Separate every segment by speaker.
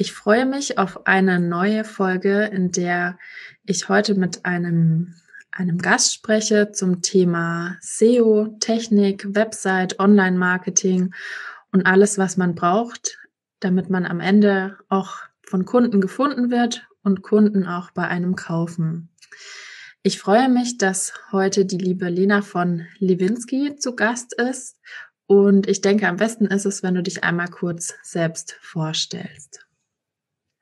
Speaker 1: Ich freue mich auf eine neue Folge, in der ich heute mit einem, einem Gast spreche zum Thema SEO, Technik, Website, Online-Marketing und alles, was man braucht, damit man am Ende auch von Kunden gefunden wird und Kunden auch bei einem kaufen. Ich freue mich, dass heute die liebe Lena von Lewinsky zu Gast ist. Und ich denke, am besten ist es, wenn du dich einmal kurz selbst vorstellst.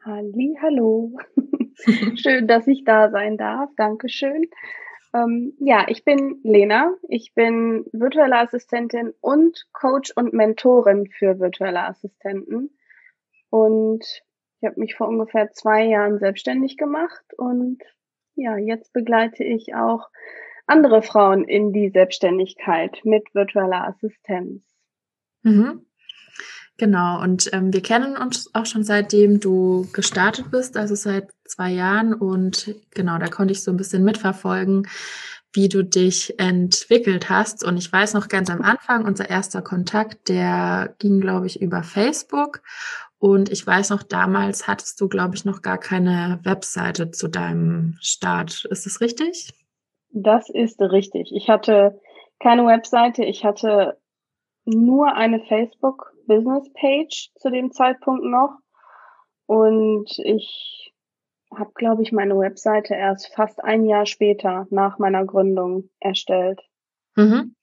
Speaker 2: Halli, hallo. Schön, dass ich da sein darf. Dankeschön. Ähm, ja, ich bin Lena. Ich bin virtuelle Assistentin und Coach und Mentorin für virtuelle Assistenten. Und ich habe mich vor ungefähr zwei Jahren selbstständig gemacht und ja, jetzt begleite ich auch andere Frauen in die Selbstständigkeit mit virtueller Assistenz.
Speaker 1: Mhm. Genau, und ähm, wir kennen uns auch schon seitdem du gestartet bist, also seit zwei Jahren. Und genau, da konnte ich so ein bisschen mitverfolgen, wie du dich entwickelt hast. Und ich weiß noch ganz am Anfang, unser erster Kontakt, der ging, glaube ich, über Facebook. Und ich weiß noch, damals hattest du, glaube ich, noch gar keine Webseite zu deinem Start. Ist das richtig?
Speaker 2: Das ist richtig. Ich hatte keine Webseite. Ich hatte nur eine Facebook Business Page zu dem Zeitpunkt noch. Und ich habe, glaube ich, meine Webseite erst fast ein Jahr später nach meiner Gründung erstellt.
Speaker 1: Mhm.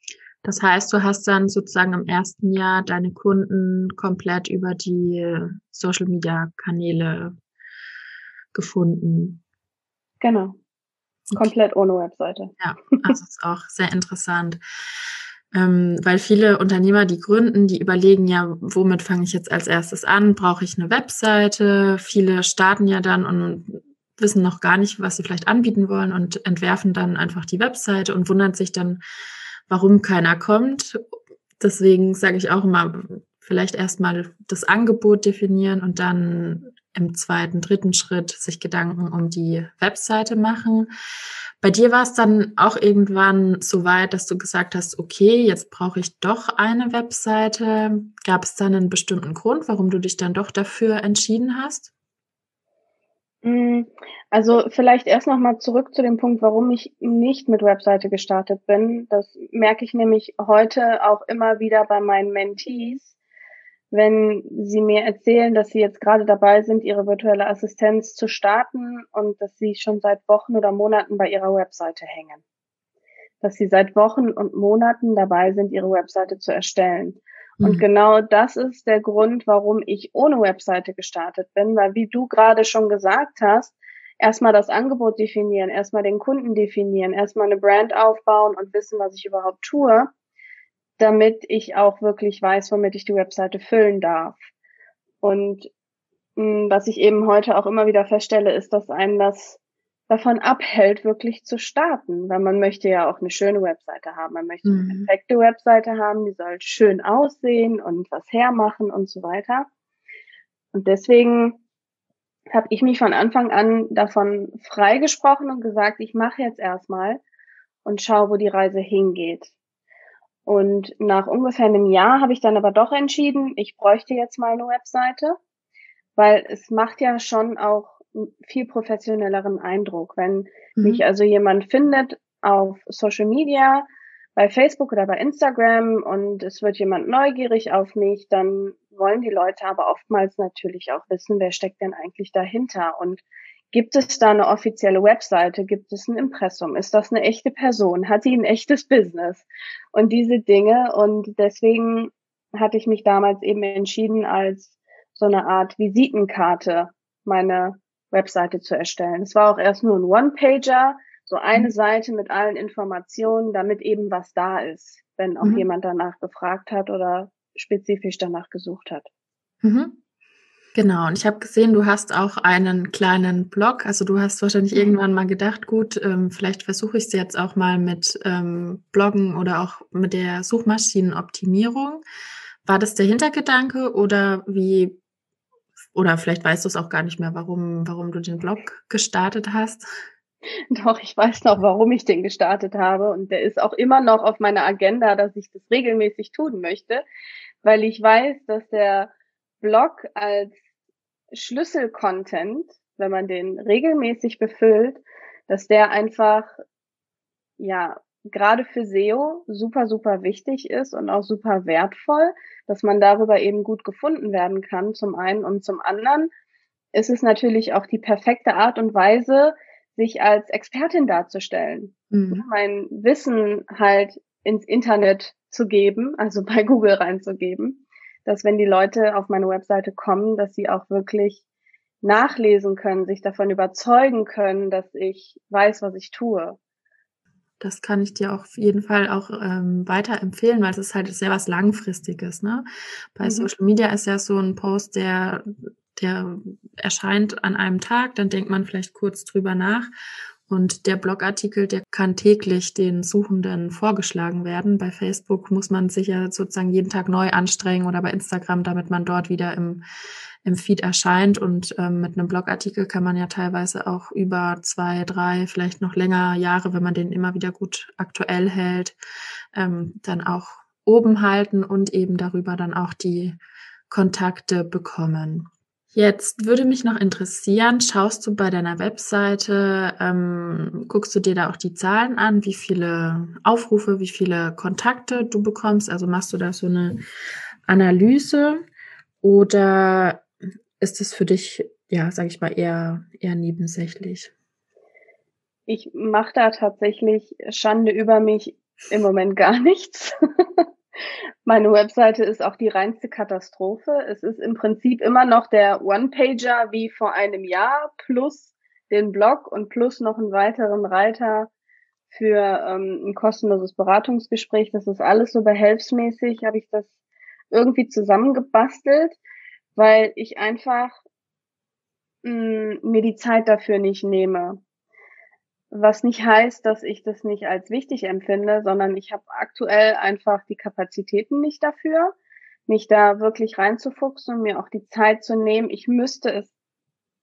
Speaker 1: Das heißt, du hast dann sozusagen im ersten Jahr deine Kunden komplett über die Social Media Kanäle gefunden.
Speaker 2: Genau. Komplett ohne Webseite.
Speaker 1: Ja, also ist auch sehr interessant. Ähm, weil viele Unternehmer, die gründen, die überlegen ja, womit fange ich jetzt als erstes an? Brauche ich eine Webseite? Viele starten ja dann und wissen noch gar nicht, was sie vielleicht anbieten wollen und entwerfen dann einfach die Webseite und wundern sich dann, warum keiner kommt. Deswegen sage ich auch immer, vielleicht erstmal das Angebot definieren und dann im zweiten, dritten Schritt sich Gedanken um die Webseite machen. Bei dir war es dann auch irgendwann so weit, dass du gesagt hast, okay, jetzt brauche ich doch eine Webseite. Gab es dann einen bestimmten Grund, warum du dich dann doch dafür entschieden hast?
Speaker 2: Mm, also vielleicht erst noch mal zurück zu dem Punkt, warum ich nicht mit Webseite gestartet bin. Das merke ich nämlich heute auch immer wieder bei meinen Mentees, wenn Sie mir erzählen, dass Sie jetzt gerade dabei sind, Ihre virtuelle Assistenz zu starten und dass Sie schon seit Wochen oder Monaten bei Ihrer Webseite hängen. Dass Sie seit Wochen und Monaten dabei sind, Ihre Webseite zu erstellen. Mhm. Und genau das ist der Grund, warum ich ohne Webseite gestartet bin, weil wie du gerade schon gesagt hast, erstmal das Angebot definieren, erstmal den Kunden definieren, erstmal eine Brand aufbauen und wissen, was ich überhaupt tue damit ich auch wirklich weiß, womit ich die Webseite füllen darf. Und mh, hm, was ich eben heute auch immer wieder feststelle, ist, dass einen das davon abhält, wirklich zu starten, weil man möchte ja auch eine schöne Webseite haben. Man möchte mhm. eine perfekte Webseite haben, die soll schön aussehen und was hermachen und so weiter. Und deswegen habe ich mich von Anfang an davon freigesprochen und gesagt, ich mache jetzt erstmal und schau, wo die Reise hingeht. Und nach ungefähr einem Jahr habe ich dann aber doch entschieden, ich bräuchte jetzt mal eine Webseite, weil es macht ja schon auch viel professionelleren Eindruck, wenn mhm. mich also jemand findet auf Social Media, bei Facebook oder bei Instagram und es wird jemand neugierig auf mich, dann wollen die Leute aber oftmals natürlich auch wissen, wer steckt denn eigentlich dahinter und Gibt es da eine offizielle Webseite? Gibt es ein Impressum? Ist das eine echte Person? Hat die ein echtes Business? Und diese Dinge. Und deswegen hatte ich mich damals eben entschieden, als so eine Art Visitenkarte meine Webseite zu erstellen. Es war auch erst nur ein One-Pager, so eine mhm. Seite mit allen Informationen, damit eben was da ist, wenn auch mhm. jemand danach gefragt hat oder spezifisch danach gesucht hat.
Speaker 1: Mhm. Genau, und ich habe gesehen, du hast auch einen kleinen Blog. Also du hast wahrscheinlich mhm. irgendwann mal gedacht, gut, ähm, vielleicht versuche ich es jetzt auch mal mit ähm, Bloggen oder auch mit der Suchmaschinenoptimierung. War das der Hintergedanke oder wie, oder vielleicht weißt du es auch gar nicht mehr, warum, warum du den Blog gestartet hast?
Speaker 2: Doch, ich weiß noch, warum ich den gestartet habe. Und der ist auch immer noch auf meiner Agenda, dass ich das regelmäßig tun möchte, weil ich weiß, dass der Blog als Schlüsselcontent, wenn man den regelmäßig befüllt, dass der einfach, ja, gerade für SEO super, super wichtig ist und auch super wertvoll, dass man darüber eben gut gefunden werden kann, zum einen und zum anderen ist es natürlich auch die perfekte Art und Weise, sich als Expertin darzustellen. Mhm. Mein Wissen halt ins Internet zu geben, also bei Google reinzugeben dass wenn die Leute auf meine Webseite kommen, dass sie auch wirklich nachlesen können, sich davon überzeugen können, dass ich weiß, was ich tue.
Speaker 1: Das kann ich dir auf jeden Fall auch ähm, weiterempfehlen, weil es ist halt sehr was Langfristiges. Ne? Bei mhm. Social Media ist ja so ein Post, der, der erscheint an einem Tag, dann denkt man vielleicht kurz drüber nach und der Blogartikel, der kann täglich den Suchenden vorgeschlagen werden. Bei Facebook muss man sich ja sozusagen jeden Tag neu anstrengen oder bei Instagram, damit man dort wieder im, im Feed erscheint. Und ähm, mit einem Blogartikel kann man ja teilweise auch über zwei, drei, vielleicht noch länger Jahre, wenn man den immer wieder gut aktuell hält, ähm, dann auch oben halten und eben darüber dann auch die Kontakte bekommen. Jetzt würde mich noch interessieren, schaust du bei deiner Webseite, ähm, guckst du dir da auch die Zahlen an, wie viele Aufrufe, wie viele Kontakte du bekommst? Also machst du da so eine Analyse oder ist es für dich, ja, sage ich mal, eher, eher nebensächlich?
Speaker 2: Ich mache da tatsächlich Schande über mich im Moment gar nichts. Meine Webseite ist auch die reinste Katastrophe. Es ist im Prinzip immer noch der One-Pager wie vor einem Jahr plus den Blog und plus noch einen weiteren Reiter für ähm, ein kostenloses Beratungsgespräch. Das ist alles so behelfsmäßig, habe ich das irgendwie zusammengebastelt, weil ich einfach mh, mm, mir die Zeit dafür nicht nehme. Was nicht heißt, dass ich das nicht als wichtig empfinde, sondern ich habe aktuell einfach die Kapazitäten nicht dafür, mich da wirklich reinzufuchsen und mir auch die Zeit zu nehmen. Ich müsste es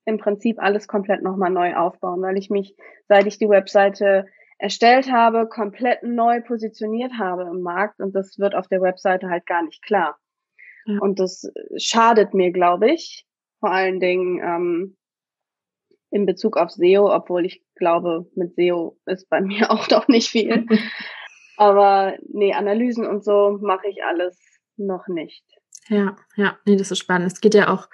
Speaker 2: im Prinzip alles komplett nochmal neu aufbauen, weil ich mich, seit ich die Webseite erstellt habe, komplett neu positioniert habe im Markt und das wird auf der Webseite halt gar nicht klar. Ja. Und das schadet mir, glaube ich, vor allen Dingen ähm, in Bezug auf SEO, obwohl ich glaube, mit SEO ist bei mir auch noch nicht viel. Aber nee, Analysen und so mache ich alles noch nicht.
Speaker 1: Ja, ja, nee, das ist spannend. Es geht ja auch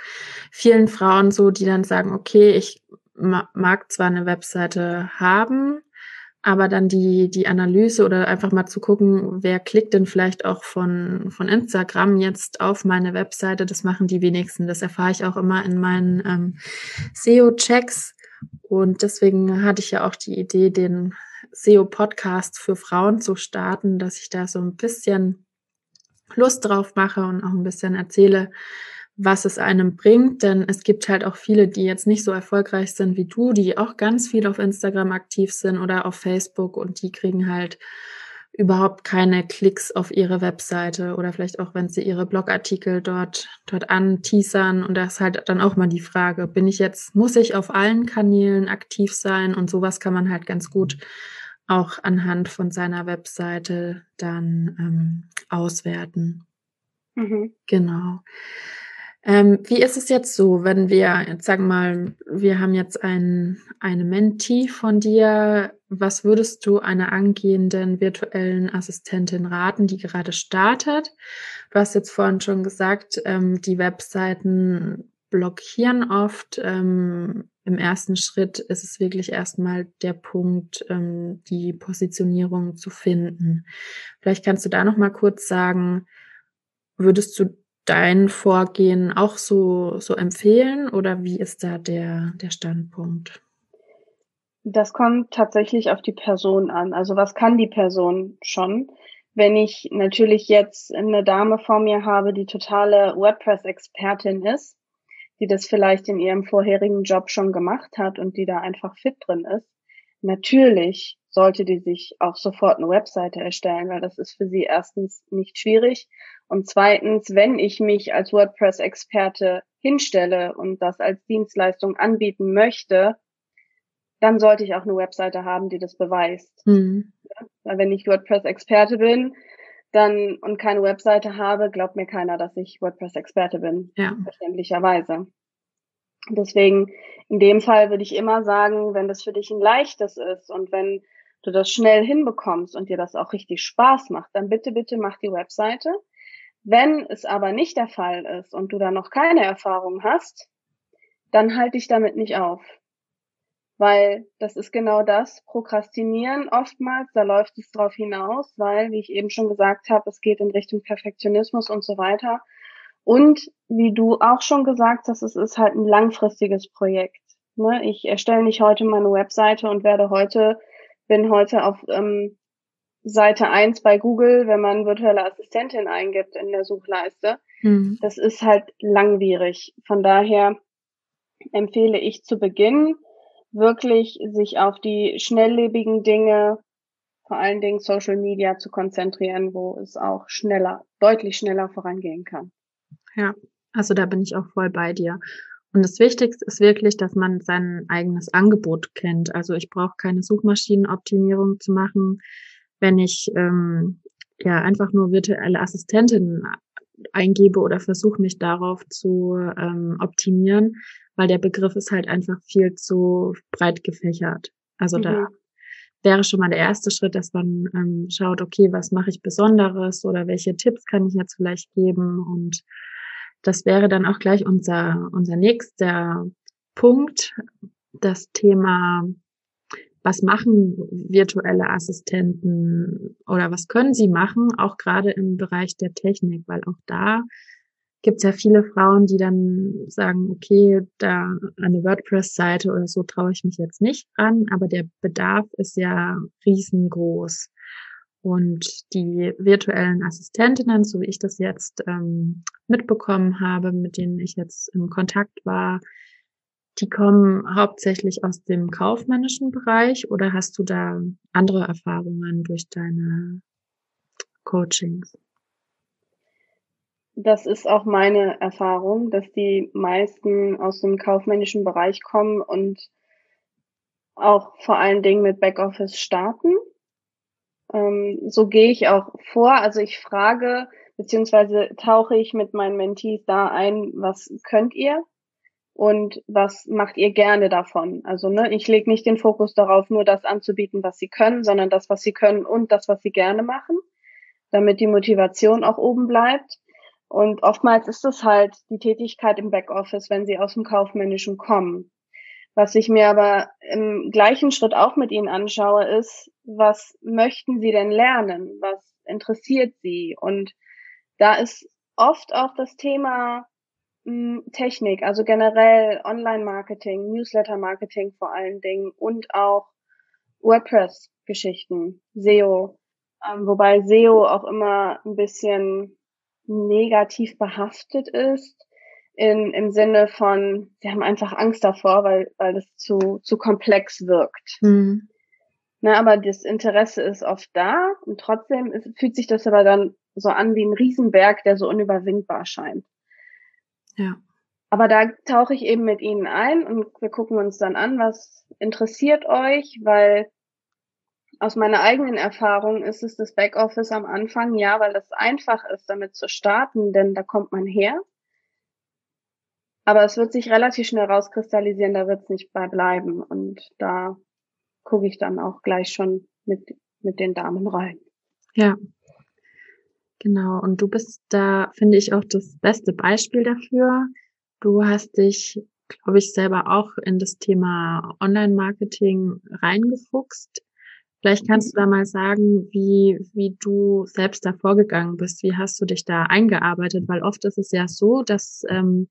Speaker 1: vielen Frauen so, die dann sagen, okay, ich mag zwar eine Webseite haben, aber dann die, die Analyse oder einfach mal zu gucken, wer klickt denn vielleicht auch von, von Instagram jetzt auf meine Webseite, das machen die wenigsten. Das erfahre ich auch immer in meinen ähm, SEO-Checks. Und deswegen hatte ich ja auch die Idee, den SEO-Podcast für Frauen zu starten, dass ich da so ein bisschen Lust drauf mache und auch ein bisschen erzähle, was es einem bringt. Denn es gibt halt auch viele, die jetzt nicht so erfolgreich sind wie du, die auch ganz viel auf Instagram aktiv sind oder auf Facebook und die kriegen halt überhaupt keine Klicks auf ihre Webseite oder vielleicht auch, wenn sie ihre Blogartikel dort, dort anteasern. Und da ist halt dann auch mal die Frage, bin ich jetzt, muss ich auf allen Kanälen aktiv sein? Und sowas kann man halt ganz gut auch anhand von seiner Webseite dann ähm, auswerten. Mhm. Genau. Ähm, wie ist es jetzt so, wenn wir, jetzt sagen mal, wir haben jetzt ein, eine Mentee von dir. Was würdest du einer angehenden virtuellen Assistentin raten, die gerade startet? Du hast jetzt vorhin schon gesagt, ähm, die Webseiten blockieren oft. Ähm, Im ersten Schritt ist es wirklich erstmal der Punkt, ähm, die Positionierung zu finden. Vielleicht kannst du da noch mal kurz sagen, würdest du dein Vorgehen auch so, so empfehlen oder wie ist da der, der Standpunkt?
Speaker 2: Das kommt tatsächlich auf die Person an. Also was kann die Person schon? Wenn ich natürlich jetzt eine Dame vor mir habe, die totale WordPress-Expertin ist, die das vielleicht in ihrem vorherigen Job schon gemacht hat und die da einfach fit drin ist, natürlich sollte die sich auch sofort eine Webseite erstellen, weil das ist für sie erstens nicht schwierig und zweitens, wenn ich mich als WordPress-Experte hinstelle und das als Dienstleistung anbieten möchte, dann sollte ich auch eine Webseite haben, die das beweist. Mhm. Weil wenn ich WordPress-Experte bin, dann und keine Webseite habe, glaubt mir keiner, dass ich WordPress-Experte bin. Ja. Verständlicherweise. Deswegen, in dem Fall würde ich immer sagen, wenn das für dich ein leichtes ist und wenn du das schnell hinbekommst und dir das auch richtig Spaß macht, dann bitte, bitte mach die Webseite. Wenn es aber nicht der Fall ist und du da noch keine Erfahrung hast, dann halte dich damit nicht auf weil das ist genau das, Prokrastinieren oftmals, da läuft es drauf hinaus, weil, wie ich eben schon gesagt habe, es geht in Richtung Perfektionismus und so weiter. Und wie du auch schon gesagt hast, es ist halt ein langfristiges Projekt. Ne? Ich erstelle nicht heute meine Webseite und werde heute, bin heute auf ähm, Seite eins bei Google, wenn man virtuelle Assistentin eingibt in der Suchleiste. Mhm. Das ist halt langwierig. Von daher empfehle ich zu Beginn, wirklich sich auf die schnelllebigen Dinge, vor allen Dingen Social Media zu konzentrieren, wo es auch schneller, deutlich schneller vorangehen kann.
Speaker 1: Ja, also da bin ich auch voll bei dir. Und das Wichtigste ist wirklich, dass man sein eigenes Angebot kennt. Also ich brauche keine Suchmaschinenoptimierung zu machen, wenn ich ähm, ja einfach nur virtuelle Assistentinnen eingebe oder versuche mich darauf zu ähm, optimieren, weil der Begriff ist halt einfach viel zu breit gefächert. Also mhm. da wäre schon mal der erste Schritt, dass man ähm, schaut, okay, was mache ich Besonderes oder welche Tipps kann ich jetzt vielleicht geben und das wäre dann auch gleich unser, unser nächster Punkt, das Thema, was machen virtuelle Assistenten oder was können sie machen, auch gerade im Bereich der Technik, weil auch da gibt es ja viele Frauen, die dann sagen, okay, da eine WordPress-Seite oder so traue ich mich jetzt nicht an, aber der Bedarf ist ja riesengroß. Und die virtuellen Assistentinnen, so wie ich das jetzt ähm, mitbekommen habe, mit denen ich jetzt im Kontakt war, die kommen hauptsächlich aus dem kaufmännischen Bereich oder hast du da andere Erfahrungen durch deine Coachings?
Speaker 2: Das ist auch meine Erfahrung, dass die meisten aus dem kaufmännischen Bereich kommen und auch vor allen Dingen mit Backoffice starten. Ähm, so gehe ich auch vor. Also ich frage beziehungsweise tauche ich mit meinen Mentees da ein, was könnt ihr und was macht ihr gerne davon? Also ne, ich lege nicht den Fokus darauf, nur das anzubieten, was sie können, sondern das, was sie können und das, was sie gerne machen, damit die Motivation auch oben bleibt. Und oftmals ist es halt die Tätigkeit im Backoffice, wenn sie aus dem Kaufmännischen kommen. Was ich mir aber im gleichen Schritt auch mit ihnen anschaue, ist, was möchten sie denn lernen? Was interessiert sie? Und da ist oft auch das Thema mh, hm, Technik, also generell Online-Marketing, Newsletter-Marketing vor allen Dingen und auch WordPress-Geschichten, SEO. Ähm, wobei SEO auch immer ein bisschen negativ behaftet ist, in, im Sinne von, sie haben einfach Angst davor, weil, weil es zu, zu komplex wirkt. Mhm. Na, aber das Interesse ist oft da und trotzdem ist, fühlt sich das aber dann so an wie ein Riesenberg, der so unüberwindbar scheint. Ja. Aber da tauche ich eben mit Ihnen ein und wir gucken uns dann an, was interessiert euch, weil aus meiner eigenen Erfahrung ist es das Backoffice am Anfang, ja, weil das einfach ist, damit zu starten, denn da kommt man her. Aber es wird sich relativ schnell rauskristallisieren, da wird es nicht bei bleiben. Und da gucke ich dann auch gleich schon mit, mit den Damen rein.
Speaker 1: Ja, genau. Und du bist da, finde ich, auch das beste Beispiel dafür. Du hast dich, glaube ich, selber auch in das Thema Online-Marketing reingefuchst Vielleicht kannst du da mal sagen, wie, wie du selbst da vorgegangen bist. Wie hast du dich da eingearbeitet? Weil oft ist es ja so, dass ähm,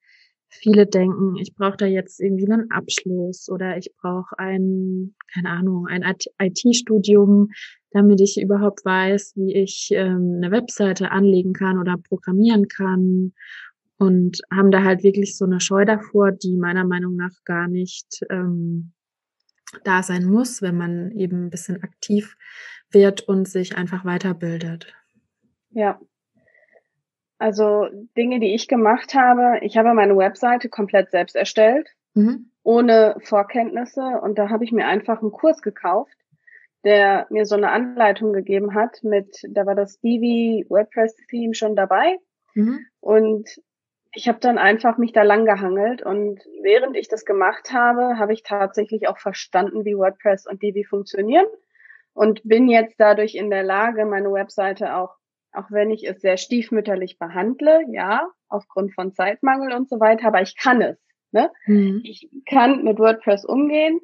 Speaker 1: viele denken, ich brauche da jetzt irgendwie einen Abschluss oder ich brauche ein, keine Ahnung, ein IT-Studium, damit ich überhaupt weiß, wie ich ähm, eine Webseite anlegen kann oder programmieren kann. und haben da halt wirklich so eine Scheu davor, die meiner Meinung nach gar nicht ähm, da sein muss, wenn man eben ein bisschen aktiv wird und sich einfach weiterbildet.
Speaker 2: Ja. Also Dinge, die ich gemacht habe, ich habe meine Webseite komplett selbst erstellt, mhm. ohne Vorkenntnisse und da habe ich mir einfach einen Kurs gekauft, der mir so eine Anleitung gegeben hat mit, da war das Divi WordPress Theme schon dabei mhm. und ich habe dann einfach mich da lang gehangelt und während ich das gemacht habe, habe ich tatsächlich auch verstanden, wie WordPress und Divi funktionieren und bin jetzt dadurch in der Lage, meine Webseite auch, auch wenn ich es sehr stiefmütterlich behandle, ja, aufgrund von Zeitmangel und so weiter, aber ich kann es. Ne? Mhm. Ich kann mit WordPress umgehen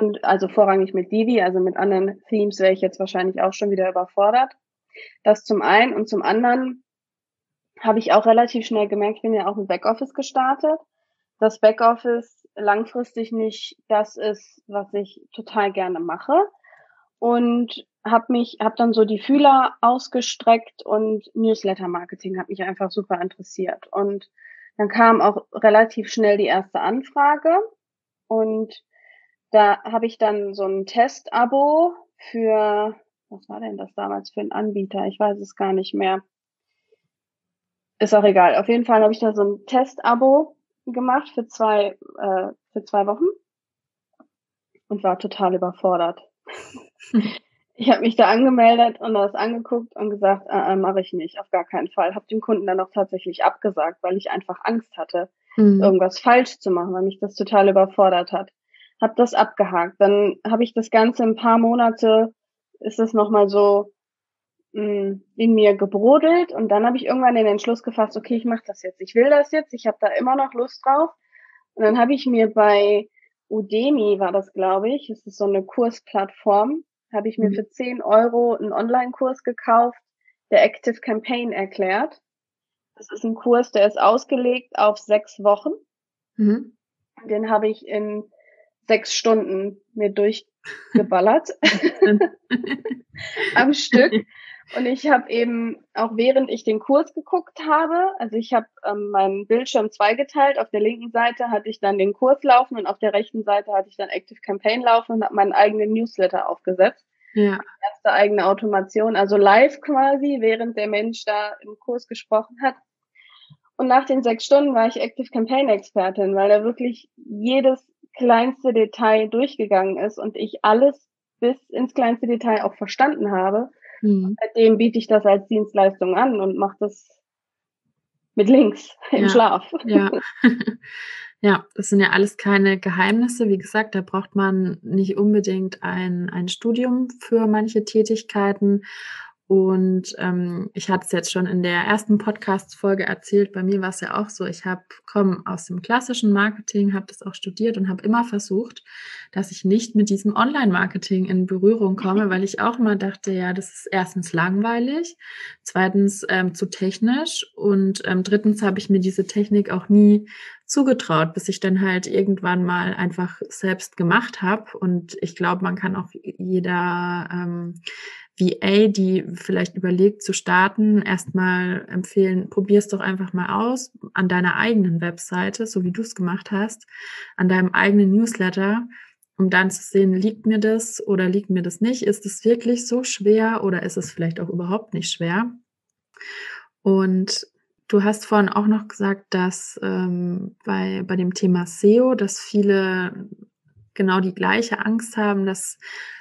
Speaker 2: und also vorrangig mit Divi, also mit anderen Themes wäre ich jetzt wahrscheinlich auch schon wieder überfordert. Das zum einen und zum anderen habe ich auch relativ schnell gemerkt, ich bin ja auch im Backoffice gestartet, dass Backoffice langfristig nicht das ist, was ich total gerne mache und habe mich habe dann so die Fühler ausgestreckt und Newsletter Marketing hat mich einfach super interessiert und dann kam auch relativ schnell die erste Anfrage und da habe ich dann so ein Testabo für was war denn das damals für ein Anbieter? Ich weiß es gar nicht mehr. Ist auch egal. Auf jeden Fall habe ich da so ein Testabo gemacht für zwei, äh, für zwei Wochen und war total überfordert. Ich habe mich da angemeldet und das angeguckt und gesagt, äh, äh, mache ich nicht, auf gar keinen Fall. Habe dem Kunden dann auch tatsächlich abgesagt, weil ich einfach Angst hatte, mhm. irgendwas falsch zu machen, weil mich das total überfordert hat. Habe das abgehakt. Dann habe ich das Ganze ein paar Monate, ist es nochmal so Mm, in mir gebrodelt und dann habe ich irgendwann den Entschluss gefasst, okay, ich mache das jetzt, ich will das jetzt, ich habe da immer noch Lust drauf. Und dann habe ich mir bei Udemy, war das glaube ich, es ist so eine Kursplattform, habe ich mir mhm. für 10 Euro einen Online-Kurs gekauft, der Active Campaign erklärt. Das ist ein Kurs, der ist ausgelegt auf sechs Wochen. Mhm. Den habe ich in sechs Stunden mir durchgeballert am Stück. Und ich habe eben auch während ich den Kurs geguckt habe, also ich habe ähm, meinen Bildschirm zweigeteilt. Auf der linken Seite hatte ich dann den Kurs laufen und auf der rechten Seite hatte ich dann Active Campaign laufen und habe meinen eigenen Newsletter aufgesetzt. Ja. Erste eigene Automation, also live quasi, während der Mensch da im Kurs gesprochen hat. Und nach den sechs Stunden war ich Active Campaign Expertin, weil da wirklich jedes kleinste Detail durchgegangen ist und ich alles bis ins kleinste Detail auch verstanden habe Mhm. Seitdem biete ich das als Dienstleistung an und mache das mit links im
Speaker 1: ja.
Speaker 2: Schlaf.
Speaker 1: Ja. ja, das sind ja alles keine Geheimnisse. Wie gesagt, da braucht man nicht unbedingt ein, ein Studium für manche Tätigkeiten. Und ähm, ich hatte es jetzt schon in der ersten Podcast-Folge erzählt. Bei mir war es ja auch so. Ich habe komme aus dem klassischen Marketing, habe das auch studiert und habe immer versucht, dass ich nicht mit diesem Online-Marketing in Berührung komme, weil ich auch immer dachte, ja, das ist erstens langweilig, zweitens ähm, zu technisch und ähm, drittens habe ich mir diese Technik auch nie zugetraut, bis ich dann halt irgendwann mal einfach selbst gemacht habe. Und ich glaube, man kann auch jeder ähm, VA, die vielleicht überlegt zu starten, erstmal empfehlen, probier es doch einfach mal aus an deiner eigenen Webseite, so wie du es gemacht hast, an deinem eigenen Newsletter, um dann zu sehen, liegt mir das oder liegt mir das nicht? Ist es wirklich so schwer oder ist es vielleicht auch überhaupt nicht schwer? Und du hast vorhin auch noch gesagt, dass ähm, bei, bei dem Thema SEO, dass viele genau die gleiche Angst haben, dass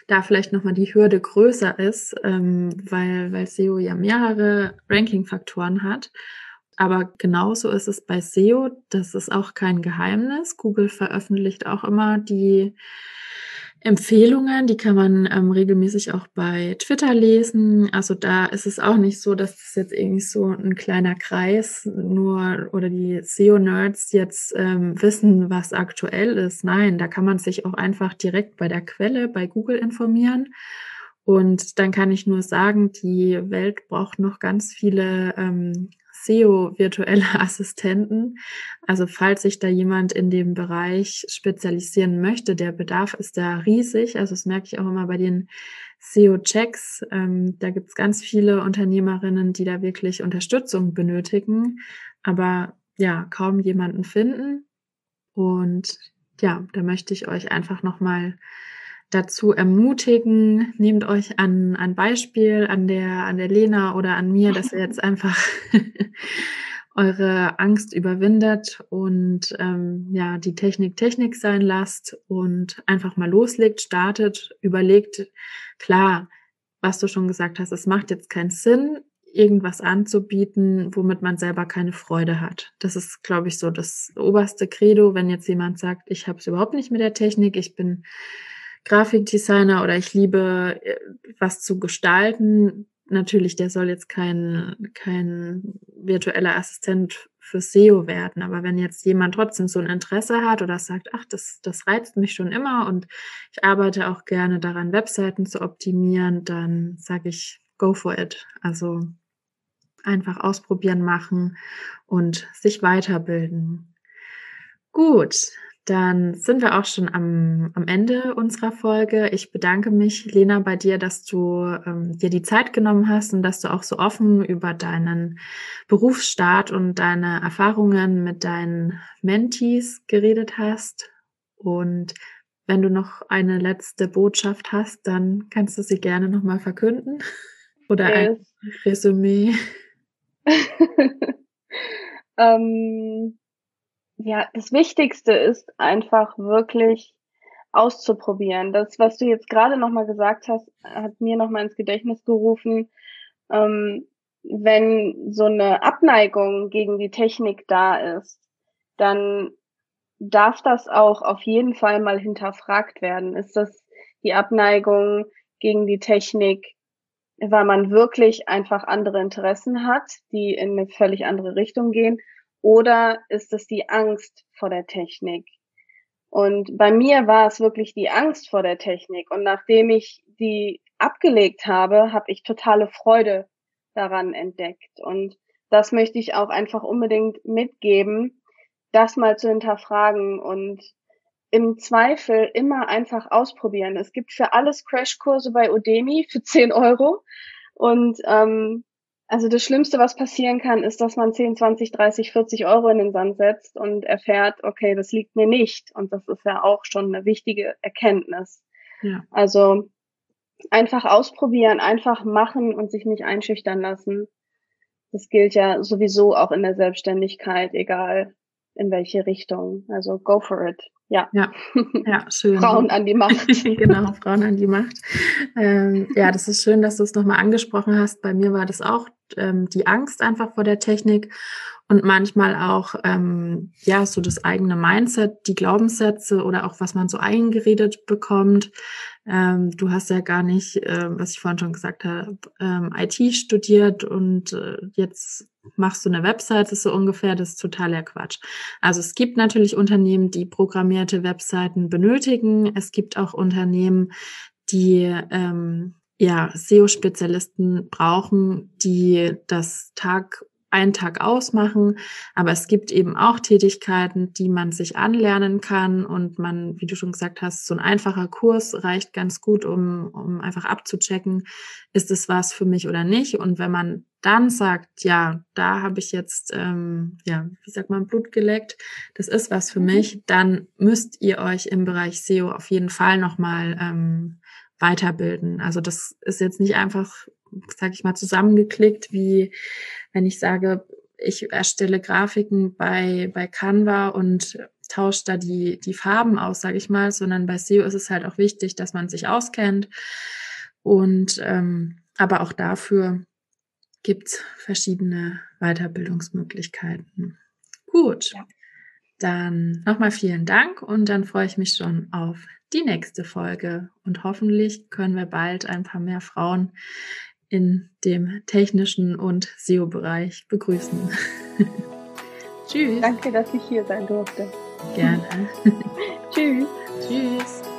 Speaker 1: da vielleicht nochmal die Hürde größer ist, ähm, weil, weil SEO ja mehrere Ranking-Faktoren hat. Aber genauso ist es bei SEO, das ist auch kein Geheimnis. Google veröffentlicht auch immer die Empfehlungen, die kann man ähm, regelmäßig auch bei Twitter lesen. Also da ist es auch nicht so, dass es jetzt irgendwie so ein kleiner Kreis nur oder die SEO-Nerds jetzt ähm, wissen, was aktuell ist. Nein, da kann man sich auch einfach direkt bei der Quelle bei Google informieren. Und dann kann ich nur sagen, die Welt braucht noch ganz viele ähm, SEO-virtuelle Assistenten. Also falls sich da jemand in dem Bereich spezialisieren möchte, der Bedarf ist da riesig. Also das merke ich auch immer bei den SEO-Checks. Ähm, da gibt es ganz viele Unternehmerinnen, die da wirklich Unterstützung benötigen. Aber ja kaum jemanden finden. Und ja, da möchte ich euch einfach nochmal dazu ermutigen, nehmt euch an ein Beispiel an der, an der Lena oder an mir, dass ihr jetzt einfach eure Angst überwindet und ähm, ja, die Technik Technik sein lasst und einfach mal loslegt, startet, überlegt, klar, was du schon gesagt hast, es macht jetzt keinen Sinn, irgendwas anzubieten, womit man selber keine Freude hat. Das ist, glaube ich, so das oberste Credo, wenn jetzt jemand sagt, ich habe es überhaupt nicht mit der Technik, ich bin Grafikdesigner oder ich liebe äh, was zu gestalten, natürlich, der soll jetzt kein, kein virtueller Assistent für SEO werden. Aber wenn jetzt jemand trotzdem so ein Interesse hat oder sagt, ach, das, das reizt mich schon immer und ich arbeite auch gerne daran, Webseiten zu optimieren, dann sage ich, go for it. Also einfach ausprobieren, machen und sich weiterbilden. Gut, dann sind wir auch schon am, am Ende unserer Folge. Ich bedanke mich, Lena, bei dir, dass du ähm, dir die Zeit genommen hast und dass du auch so offen über deinen Berufsstart und deine Erfahrungen mit deinen Mentees geredet hast. Und wenn du noch eine letzte Botschaft hast, dann kannst du sie gerne nochmal verkünden. Oder yes. ein Resümee.
Speaker 2: ähm ja, das Wichtigste ist einfach wirklich auszuprobieren. Das, was du jetzt gerade nochmal gesagt hast, hat mir nochmal ins Gedächtnis gerufen. Ähm, wenn so eine Abneigung gegen die Technik da ist, dann darf das auch auf jeden Fall mal hinterfragt werden. Ist das die Abneigung gegen die Technik, weil man wirklich einfach andere Interessen hat, die in eine völlig andere Richtung gehen? Oder ist es die Angst vor der Technik? Und bei mir war es wirklich die Angst vor der Technik. Und nachdem ich die abgelegt habe, habe ich totale Freude daran entdeckt. Und das möchte ich auch einfach unbedingt mitgeben, das mal zu hinterfragen und im Zweifel immer einfach ausprobieren. Es gibt für alles Crashkurse bei Udemy für 10 Euro. Und ähm, also das Schlimmste, was passieren kann, ist, dass man 10, 20, 30, 40 Euro in den Sand setzt und erfährt, okay, das liegt mir nicht. Und das ist ja auch schon eine wichtige Erkenntnis. Ja. Also einfach ausprobieren, einfach machen und sich nicht einschüchtern lassen. Das gilt ja sowieso auch in der Selbstständigkeit, egal in welche Richtung. Also go for it. Ja.
Speaker 1: Ja, ja schön.
Speaker 2: Frauen an die Macht.
Speaker 1: genau, Frauen an die Macht. Ähm, ja, das ist schön, dass du es nochmal angesprochen hast. Bei mir war das auch ähm, die Angst einfach vor der Technik und manchmal auch ähm, ja so das eigene Mindset, die Glaubenssätze oder auch was man so eingeredet bekommt. Ähm, du hast ja gar nicht, äh, was ich vorhin schon gesagt habe, ähm, IT studiert und äh, jetzt machst du eine Website, ist so ungefähr, das ist totaler Quatsch. Also es gibt natürlich Unternehmen, die programmierte Webseiten benötigen. Es gibt auch Unternehmen, die ähm, ja, SEO-Spezialisten brauchen, die das Tag einen Tag ausmachen. Aber es gibt eben auch Tätigkeiten, die man sich anlernen kann und man, wie du schon gesagt hast, so ein einfacher Kurs reicht ganz gut, um, um einfach abzuchecken, ist es was für mich oder nicht. Und wenn man dann sagt, ja, da habe ich jetzt, ähm, ja, wie sagt man, Blut geleckt, das ist was für mhm. mich, dann müsst ihr euch im Bereich SEO auf jeden Fall nochmal ähm, weiterbilden. Also das ist jetzt nicht einfach, sag ich mal, zusammengeklickt, wie wenn ich sage, ich erstelle Grafiken bei, bei Canva und tausche da die, die Farben aus, sage ich mal, sondern bei SEO ist es halt auch wichtig, dass man sich auskennt. Und ähm, aber auch dafür gibt's verschiedene Weiterbildungsmöglichkeiten. Gut. Ja. Dann nochmal vielen Dank und dann freue ich mich schon auf die nächste Folge. Und hoffentlich können wir bald ein paar mehr Frauen in dem technischen und SEO-Bereich begrüßen.
Speaker 2: Tschüss. Danke, dass ich hier sein durfte.
Speaker 1: Gerne.
Speaker 2: Tschüss.
Speaker 1: Tschüss.